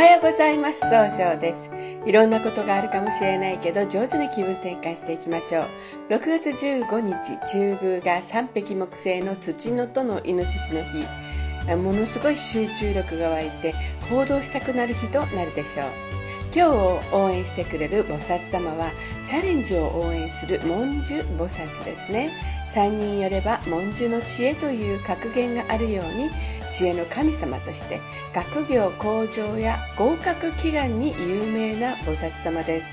はようございます。総称です。いろんなことがあるかもしれないけど上手に気分転換していきましょう。6月15日中宮が三匹木星の土のとのイノシシの日。ものすごい集中力が湧いて行動したくなる日となるでしょう。今日を応援してくれる菩薩様はチャレンジを応援する文殊菩薩ですね。3人よれば文殊の知恵という格言があるように知恵の神様として学業向上や合格祈願に有名な菩薩様です。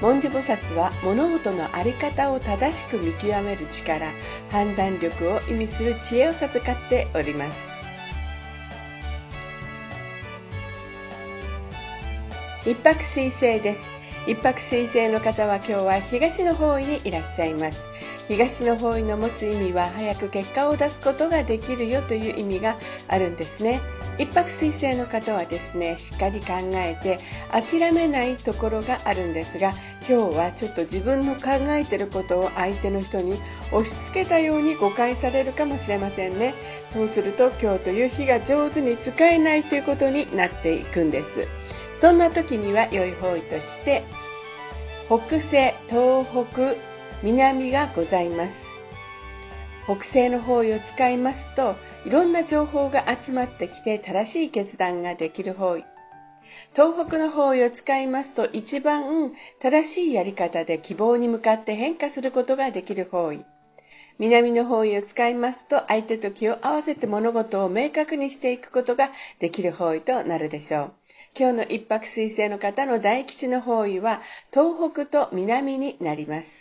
文殊菩薩は物事の在り方を正しく見極める力判断力を意味する知恵を授かっております。一泊水星です。一泊水星の方は今日は東の方位にいらっしゃいます。東の方位の持つ意味は早く結果を出すことができるよという意味があるんですね。一泊水星の方はですねしっかり考えて諦めないところがあるんですが今日はちょっと自分の考えてることを相手の人に押し付けたように誤解されるかもしれませんね。そうすると今日という日が上手に使えないということになっていくんです。そんな時には良い方位として北西東北南がございます。北西の方位を使いますといろんな情報が集まってきて正しい決断ができる方位。東北の方位を使いますと一番正しいやり方で希望に向かって変化することができる方位。南の方位を使いますと相手と気を合わせて物事を明確にしていくことができる方位となるでしょう。今日の一泊水星の方の大吉の方位は東北と南になります。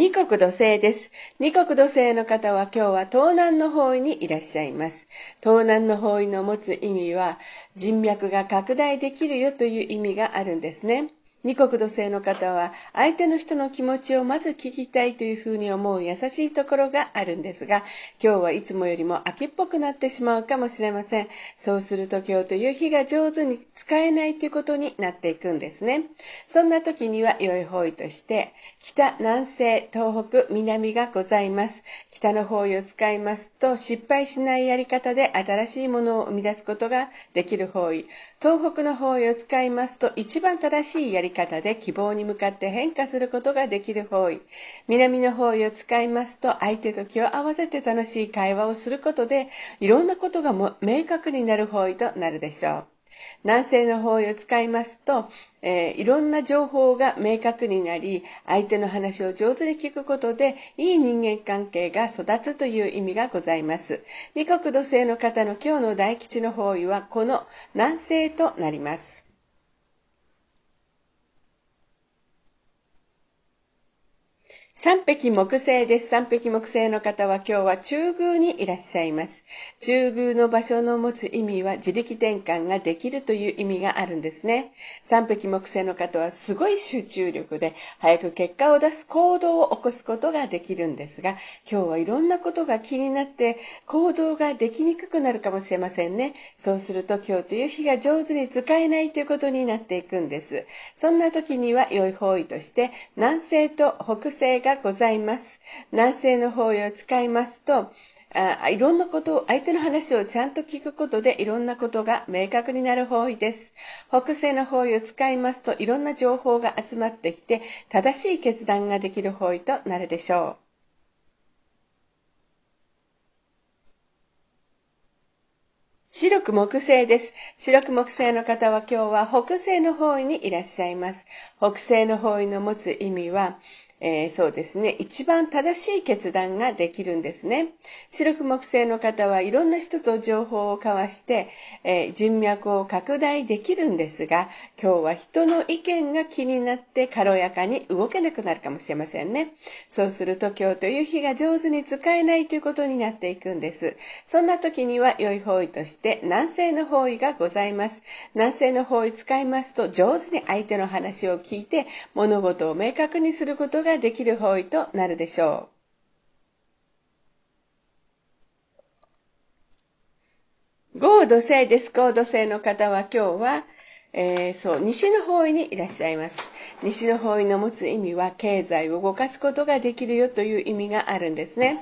二国土星です。二国土星の方は今日は東南の方位にいらっしゃいます。東南の方位の持つ意味は人脈が拡大できるよという意味があるんですね。二国土星の方は相手の人の気持ちをまず聞きたいというふうに思う優しいところがあるんですが今日はいつもよりも秋っぽくなってしまうかもしれません。そうすると今日という日が上手に使えないということになっていくんですね。そんな時には良い方位として北南西東北南がございます。北の方位を使いますと失敗しないやり方で新しいものを生み出すことができる方位。東北の方位を使いますと一番正しいやり方で希望に向かって変化することができる方位南の方位を使いますと相手と気を合わせて楽しい会話をすることでいろんなことが明確になる方位となるでしょう南西の方位を使いますと、えー、いろんな情報が明確になり相手の話を上手に聞くことでいい人間関係が育つという意味がございます二国土星の方の今日の大吉の方位はこの南西となります三匹木星です。三匹木星の方は今日は中宮にいらっしゃいます。中宮の場所の持つ意味は自力転換ができるという意味があるんですね。三匹木星の方はすごい集中力で早く結果を出す行動を起こすことができるんですが、今日はいろんなことが気になって行動ができにくくなるかもしれませんね。そうすると今日という日が上手に使えないということになっていくんです。そんな時には良い方位として南西と北西ががございます。南西の方位を使いますと、あいろんなことを、相手の話をちゃんと聞くことでいろんなことが明確になる方位です。北西の方位を使いますといろんな情報が集まってきて正しい決断ができる方位となるでしょう。白く木星です。白く木星の方は今日は北西の方位にいらっしゃいます。北西の方位の持つ意味は、えー、そうですね、一番正しい決断ができるんですね。白く木星の方はいろんな人と情報を交わして、えー、人脈を拡大できるんですが、今日は人の意見が気になって軽やかに動けなくなるかもしれませんね。そうすると今日という日が上手に使えないということになっていくんです。そんな時には良い方位として南西の方位がございます。南西の方位使いますと上手に相手の話を聞いて物事を明確にすることがができる方位となるでしょう。合土星です。合土星の方は今日は、えー、そう、西の方位にいらっしゃいます。西の方位の持つ意味は経済を動かすことができるよという意味があるんですね。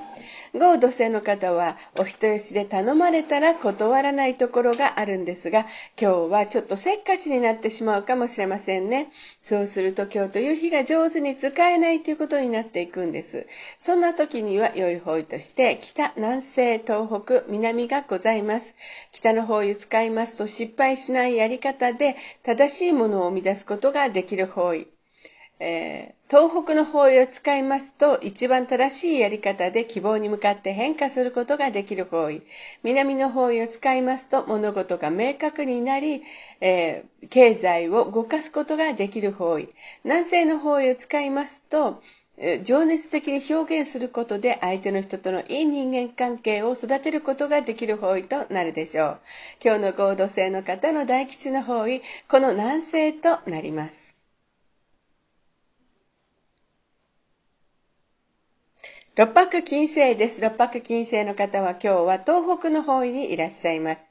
合土星の方はお人よしで頼まれたら断らないところがあるんですが、今日はちょっとせっかちになってしまうかもしれませんね。そうすると今日という日が上手に使えないということになっていくんです。そんな時には良い方位として北、南西、東北、南がございます。北の方位を使いますと失敗しないやり方で正しいものを生み出すことができる方位。えー、東北の方位を使いますと一番正しいやり方で希望に向かって変化することができる方位南の方位を使いますと物事が明確になり、えー、経済を動かすことができる方位南西の方位を使いますと情熱的に表現することで相手の人とのいい人間関係を育てることができる方位となるでしょう。今日の合同性の方の大吉の方位、この南西となります。六白金星です。六白金星の方は今日は東北の方位にいらっしゃいます。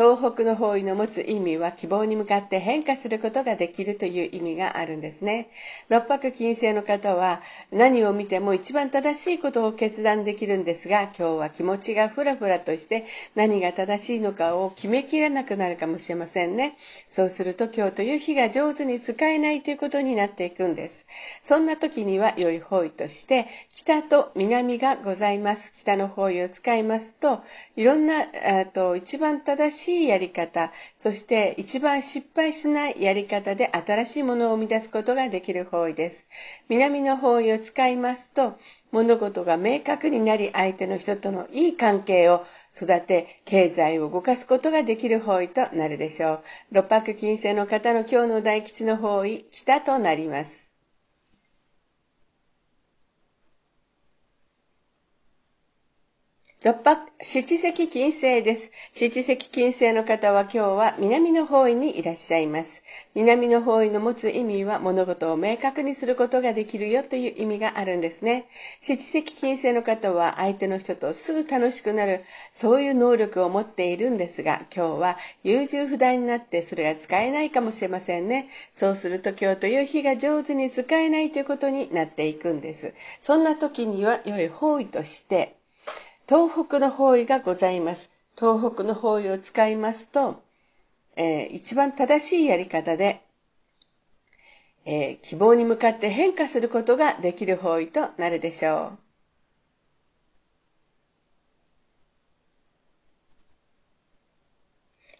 東北の方位の持つ意味は希望に向かって変化することができるという意味があるんですね。六白金星の方は何を見ても一番正しいことを決断できるんですが、今日は気持ちがふらふらとして何が正しいのかを決めきれなくなるかもしれませんね。そうすると今日という日が上手に使えないということになっていくんです。そんな時には良い方位として北と南がございます。北の方位を使いますと、いろんな、と一番正しいしいやり方、そして一番失敗しないやり方で新しいものを生み出すことができる方位です。南の方位を使いますと、物事が明確になり、相手の人とのいい関係を育て、経済を動かすことができる方位となるでしょう。六白金星の方の今日の大吉の方位、北となります。六白、七石金星です。七石金星の方は今日は南の方位にいらっしゃいます。南の方位の持つ意味は物事を明確にすることができるよという意味があるんですね。七石金星の方は相手の人とすぐ楽しくなる、そういう能力を持っているんですが、今日は優柔不断になってそれが使えないかもしれませんね。そうすると今日という日が上手に使えないということになっていくんです。そんな時には良い方位として、東北の方位がございます。東北の方位を使いますと、えー、一番正しいやり方で、えー、希望に向かって変化することができる方位となるでしょう。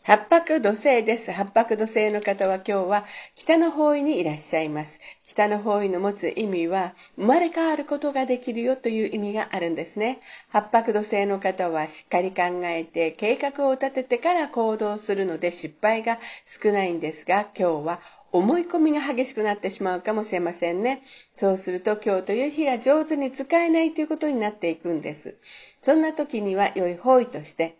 八白土星です。八白土星の方は今日は北の方位にいらっしゃいます。北の方位の持つ意味は生まれ変わることができるよという意味があるんですね。八白土星の方はしっかり考えて計画を立ててから行動するので失敗が少ないんですが今日は思い込みが激しくなってしまうかもしれませんね。そうすると今日という日が上手に使えないということになっていくんです。そんな時には良い方位として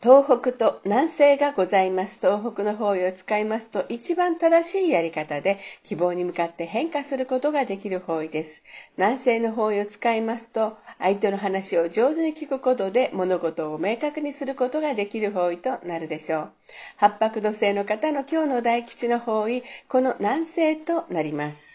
東北と南西がございます。東北の方位を使いますと一番正しいやり方で希望に向かって変化することができる方位です。南西の方位を使いますと相手の話を上手に聞くことで物事を明確にすることができる方位となるでしょう。八白土星の方の今日の大吉の方位、この南西となります。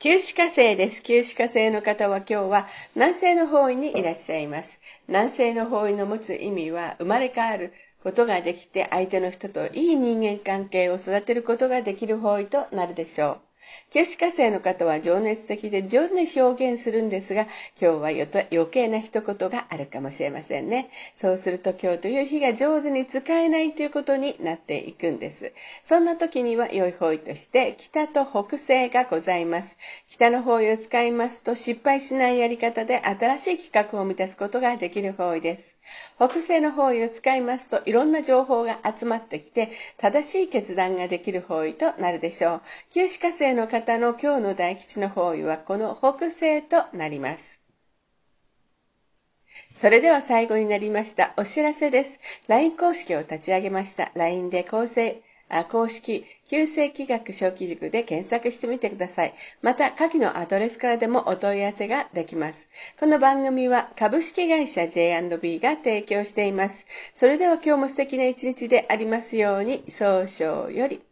旧歯科星です。旧歯科星の方は今日は南西の方位にいらっしゃいます。南西の方位の持つ意味は生まれ変わることができて相手の人といい人間関係を育てることができる方位となるでしょう。九死火星の方は情熱的で上手に表現するんですが、今日は余計な一言があるかもしれませんね。そうすると今日という日が上手に使えないということになっていくんです。そんな時には良い方位として北と北西がございます。北の方位を使いますと失敗しないやり方で新しい企画を満たすことができる方位です。北西の方位を使いますといろんな情報が集まってきて正しい決断ができる方位となるでしょう。旧歯科星の方の今日の大吉の方位はこの北西となります。それでは最後になりましたお知らせです。LINE 公式を立ち上げました。LINE で構成公式、旧世紀学小規塾で検索してみてください。また、下記のアドレスからでもお問い合わせができます。この番組は株式会社 J&B が提供しています。それでは今日も素敵な一日でありますように、早々より。